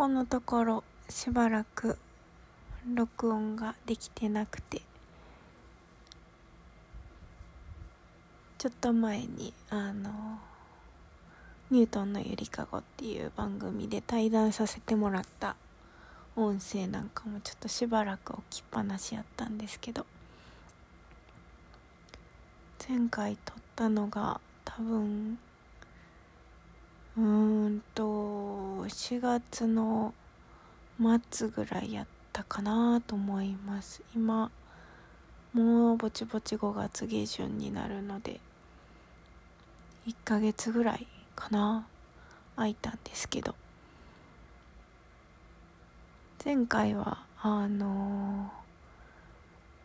このところしばらく録音ができてなくてちょっと前にあのニュートンのゆりかごっていう番組で対談させてもらった音声なんかもちょっとしばらく置きっぱなしやったんですけど前回撮ったのが多分うんと4月の末ぐらいやったかなと思います。今もうぼちぼち5月下旬になるので1ヶ月ぐらいかな空いたんですけど。前回はあの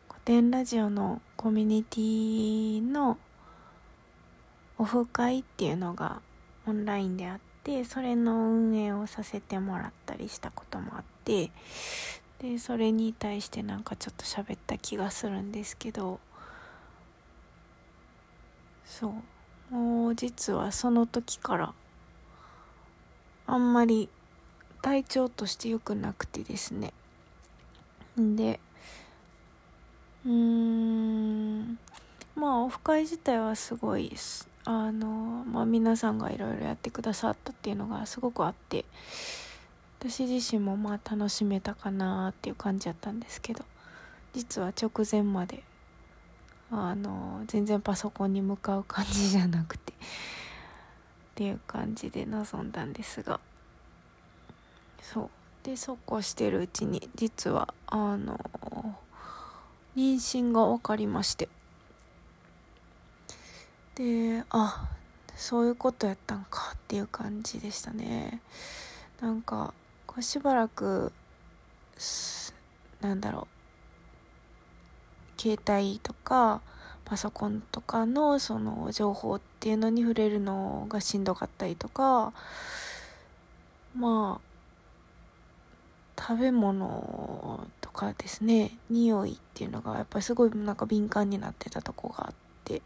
古典ラジオのコミュニティのオフ会っていうのがオンラインであってそれの運営をさせてもらったりしたこともあってでそれに対してなんかちょっと喋った気がするんですけどそう。もう実はその時からあんまり体調として良くなくてですね。でうーんまあオフ会自体はすごいあの、まあ、皆さんがいろいろやってくださったっていうのがすごくあって私自身もまあ楽しめたかなっていう感じだったんですけど実は直前まであの全然パソコンに向かう感じじゃなくてっていう感じで臨んだんですがそう。でそうこうしてるうちに実はあの妊娠が分かりまして。であそういうことやったんかっていう感じでしたね。なんかこうしばらくなんだろう携帯とかパソコンとかのその情報っていうのに触れるのがしんどかったりとかまあ食べ物とかですね匂いっていうのがやっぱりすごいなんか敏感になってたとこがあって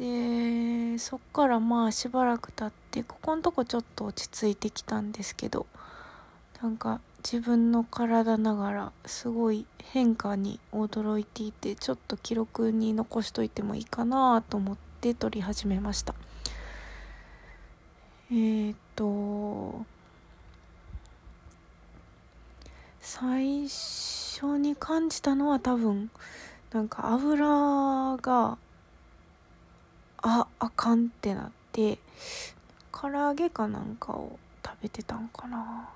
でそっからまあしばらく経ってここのとこちょっと落ち着いてきたんですけどなんか自分の体ながらすごい変化に驚いていてちょっと記録に残しといてもいいかなと思って撮り始めました。えー、っと最初に感じたのは多分なんか油がああかんってなって唐揚げかなんかを食べてたんかな。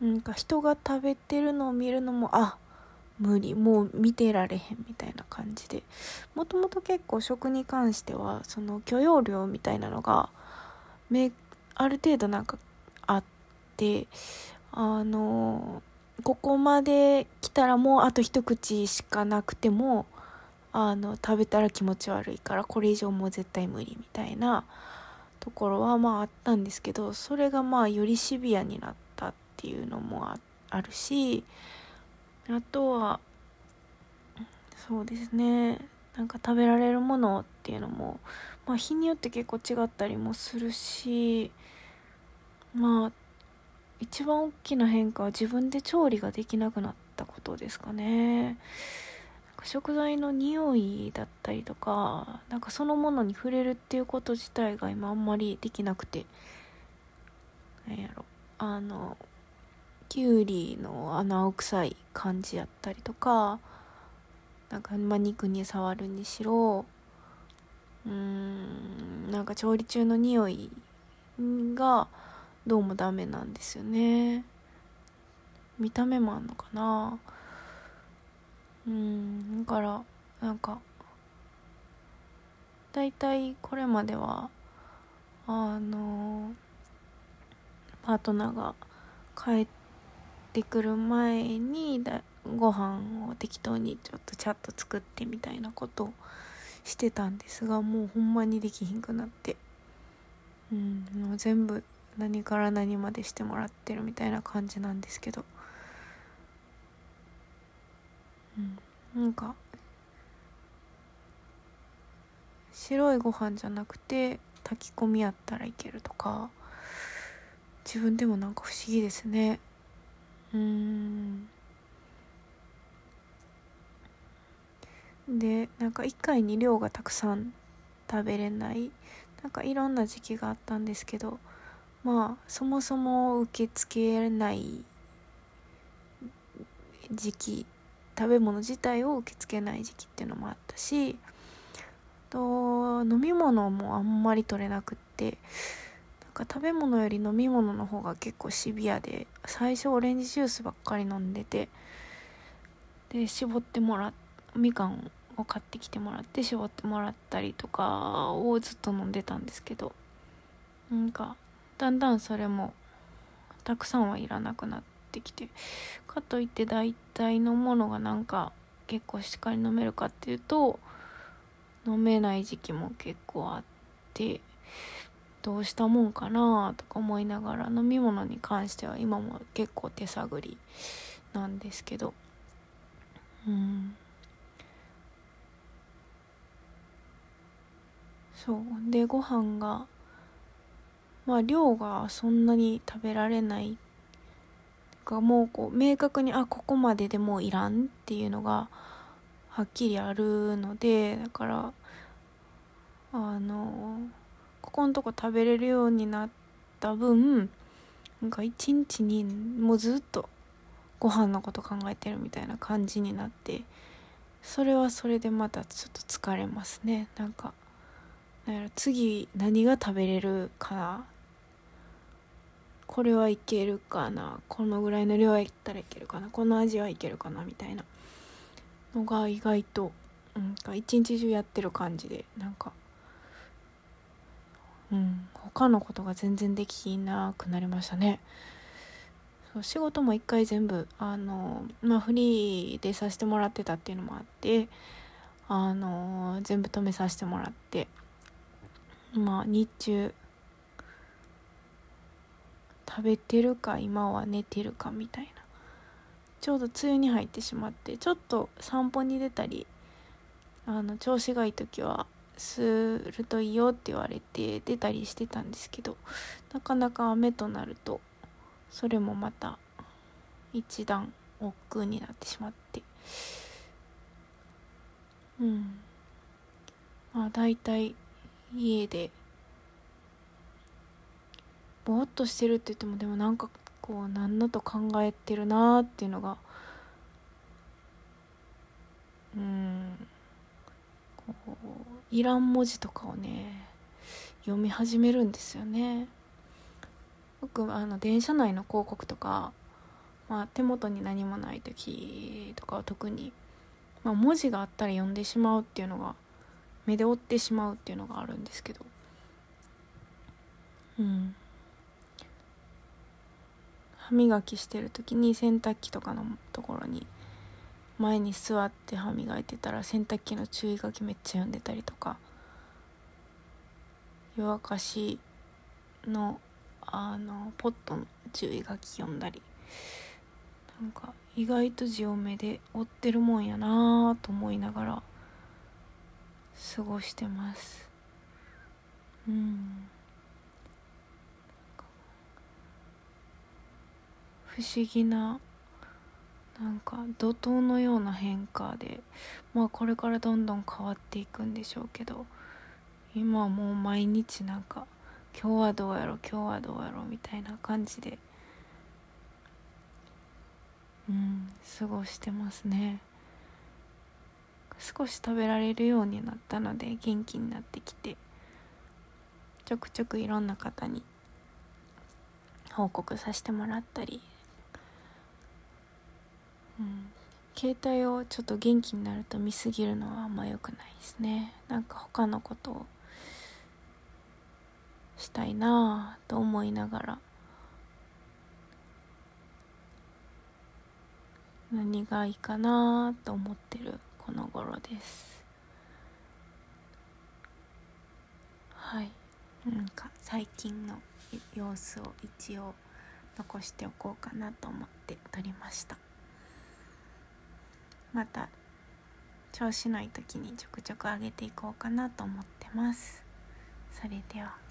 なんか人が食べてるのを見るのもあ無理もう見てられへんみたいな感じで。もともと結構食に関してはその許容量みたいなのがめある程度なんかあってあのここまで来たらもうあと一口しかなくてもあの食べたら気持ち悪いからこれ以上もう絶対無理みたいなところはまああったんですけどそれがまあよりシビアになったっていうのもあるしあとはそうですねなんか食べられるものっていうのも、まあ、日によって結構違ったりもするしまあ一番大きな変化は自分で調理ができなくなったことですかね。食材の匂いだったりとかなんかそのものに触れるっていうこと自体が今あんまりできなくて。なんやろ。あのきゅうりの穴青臭い感じやったりとかなんか、ま、肉に触るにしろうーんなんか調理中の匂いがどうもダメなんですよね。見た目もあんのかな。うんだからなんか大体これまではあのパートナーが帰ってくる前にだご飯を適当にちょっとチャット作ってみたいなことをしてたんですがもうほんまにできひんくなって。うんもう全部何から何までしてもらってるみたいな感じなんですけど。うん。なんか白いご飯じゃなくて炊き込みやったらいけるとか自分でもなんか不思議ですね。うん。でなんか1回に量がたくさん食べれない。なんかいろんな時期があったんですけどまあそもそも受け付けない時期食べ物自体を受け付けない時期っていうのもあったしと飲み物もあんまり取れなくってなんか食べ物より飲み物の方が結構シビアで最初オレンジジュースばっかり飲んでてで絞ってもらみかんを買ってきてもらって絞ってもらったりとかをずっと飲んでたんですけどなんかだんだんそれもたくさんはいらなくなってきてかといって大体のものがなんか結構しっかり飲めるかっていうと飲めない時期も結構あってどうしたもんかなとか思いながら飲み物に関しては今も結構手探りなんですけどうん。そう。でご飯がまあ量がそんなに食べられないかもうこう明確にあここまででもういらんっていうのがはっきりあるのでだからあのここのとこ食べれるようになった分なんか一日にもうずっとご飯のこと考えてるみたいな感じになってそれはそれでまたちょっと疲れますね。なんか次何が食べれるかなこれはいけるかな？このぐらいの量やったらいけるかな？この味はいけるかな？みたいな。のが意外となん一日中やってる感じでなんかうん他のことが全然できなくなりましたね。そう仕事も一回全部あのまあフリーでさせてもらってたっていうのもあってあの全部止めさせてもらってまあ日中食べてるか今は寝てるかみたいな。ちょうど梅雨に入ってしまってちょっと散歩に出たりあの調子がいい時はするといいよって言われて出たりしてたんですけどなかなか雨となるとそれもまた一段億劫になってしまって。うん。まあ大体家でぼーっとしてるって言ってもでもなんかこう何のと考えてるなーっていうのがうんこういらん文字とかをね読み始めるんですよね。僕あの電車内の広告とか、まあ、手元に何もない時とかは特に、まあ、文字があったら読んでしまうっていうのが目で追ってしまうっていうのがあるんですけどうん歯磨きしてる時に洗濯機とかのところに前に座って歯磨いてたら洗濯機の注意書きめっちゃ読んでたりとか。夜明かしのあのポットの注意書き読んだり。なんか意外と字を目で追ってるもんやなと思いながら過ごしてます。うん。不思議ななんか怒涛のような変化でまあこれからどんどん変わっていくんでしょうけど今はもう毎日なんか今日はどうやろ今日はどうやろみたいな感じでうん過ごしてますね。少し食べられるようになったので元気になってきてちょくちょくいろんな方に報告させてもらったり、うん、携帯をちょっと元気になると見すぎるのはあんま良くないですね。なんか他のことをしたいなぁと思いながら。何がいいかなと思ってるこの頃です。はい。なんか最近の様子を一応残しておこうかなと思って撮りました。また調子のいい時にちょくちょく上げていこうかなと思ってます。それでは。